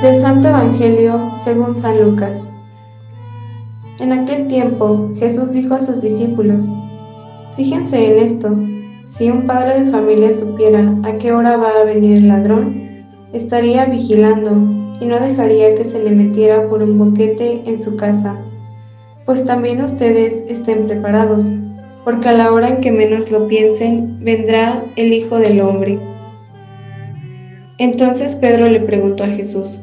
Evangelio según San Lucas. En aquel tiempo Jesús dijo a sus discípulos, Fíjense en esto, si un padre de familia supiera a qué hora va a venir el ladrón, estaría vigilando y no dejaría que se le metiera por un boquete en su casa. Pues también ustedes estén preparados, porque a la hora en que menos lo piensen, vendrá el Hijo del Hombre. Entonces Pedro le preguntó a Jesús,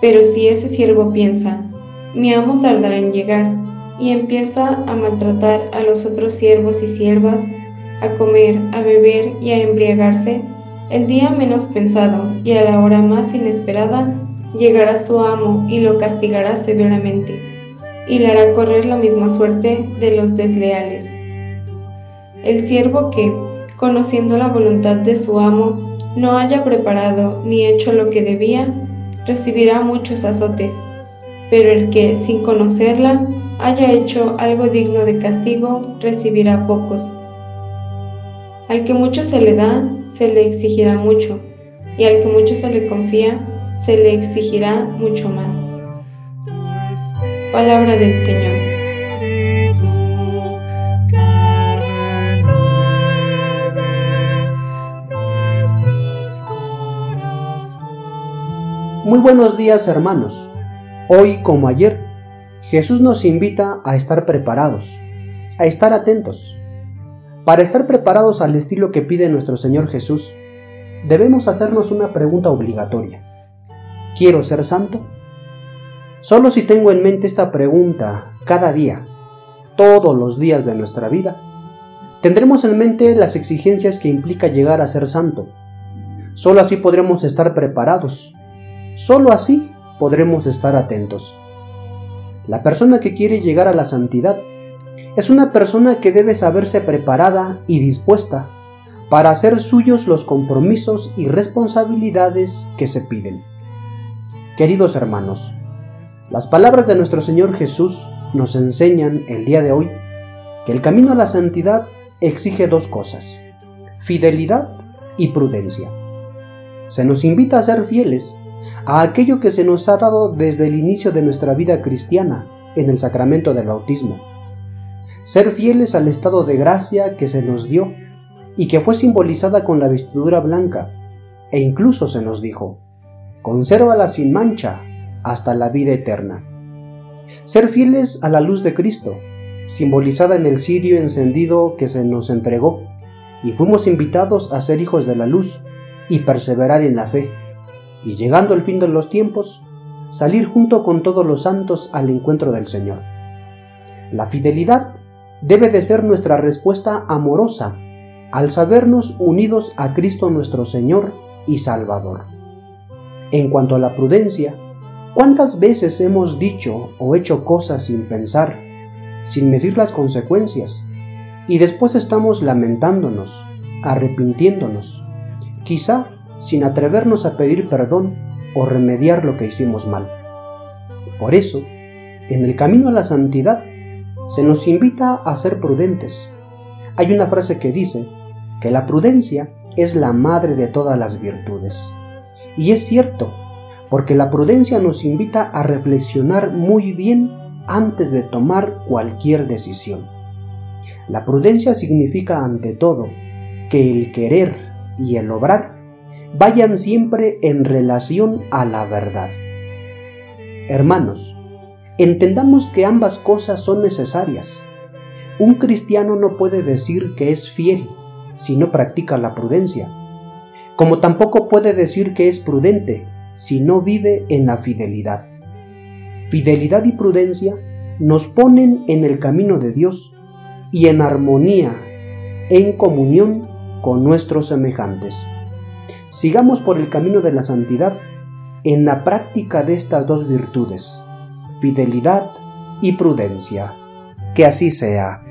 Pero si ese siervo piensa, mi amo tardará en llegar, y empieza a maltratar a los otros siervos y siervas, a comer, a beber y a embriagarse, el día menos pensado y a la hora más inesperada, llegará su amo y lo castigará severamente, y le hará correr la misma suerte de los desleales. El siervo que, conociendo la voluntad de su amo, no haya preparado ni hecho lo que debía, recibirá muchos azotes, pero el que, sin conocerla, haya hecho algo digno de castigo, recibirá pocos. Al que mucho se le da, se le exigirá mucho, y al que mucho se le confía, se le exigirá mucho más. Palabra del Señor. Muy buenos días hermanos. Hoy como ayer, Jesús nos invita a estar preparados, a estar atentos. Para estar preparados al estilo que pide nuestro Señor Jesús, debemos hacernos una pregunta obligatoria. ¿Quiero ser santo? Solo si tengo en mente esta pregunta cada día, todos los días de nuestra vida, tendremos en mente las exigencias que implica llegar a ser santo. Solo así podremos estar preparados Solo así podremos estar atentos. La persona que quiere llegar a la santidad es una persona que debe saberse preparada y dispuesta para hacer suyos los compromisos y responsabilidades que se piden. Queridos hermanos, las palabras de nuestro Señor Jesús nos enseñan el día de hoy que el camino a la santidad exige dos cosas, fidelidad y prudencia. Se nos invita a ser fieles a aquello que se nos ha dado desde el inicio de nuestra vida cristiana en el sacramento del bautismo. Ser fieles al estado de gracia que se nos dio y que fue simbolizada con la vestidura blanca, e incluso se nos dijo, consérvala sin mancha hasta la vida eterna. Ser fieles a la luz de Cristo, simbolizada en el cirio encendido que se nos entregó, y fuimos invitados a ser hijos de la luz y perseverar en la fe y llegando el fin de los tiempos, salir junto con todos los santos al encuentro del Señor. La fidelidad debe de ser nuestra respuesta amorosa al sabernos unidos a Cristo nuestro Señor y Salvador. En cuanto a la prudencia, ¿cuántas veces hemos dicho o hecho cosas sin pensar, sin medir las consecuencias, y después estamos lamentándonos, arrepintiéndonos, quizá sin atrevernos a pedir perdón o remediar lo que hicimos mal. Por eso, en el camino a la santidad, se nos invita a ser prudentes. Hay una frase que dice que la prudencia es la madre de todas las virtudes. Y es cierto, porque la prudencia nos invita a reflexionar muy bien antes de tomar cualquier decisión. La prudencia significa ante todo que el querer y el obrar vayan siempre en relación a la verdad. Hermanos, entendamos que ambas cosas son necesarias. Un cristiano no puede decir que es fiel si no practica la prudencia, como tampoco puede decir que es prudente si no vive en la fidelidad. Fidelidad y prudencia nos ponen en el camino de Dios y en armonía, en comunión con nuestros semejantes. Sigamos por el camino de la santidad, en la práctica de estas dos virtudes, fidelidad y prudencia. Que así sea.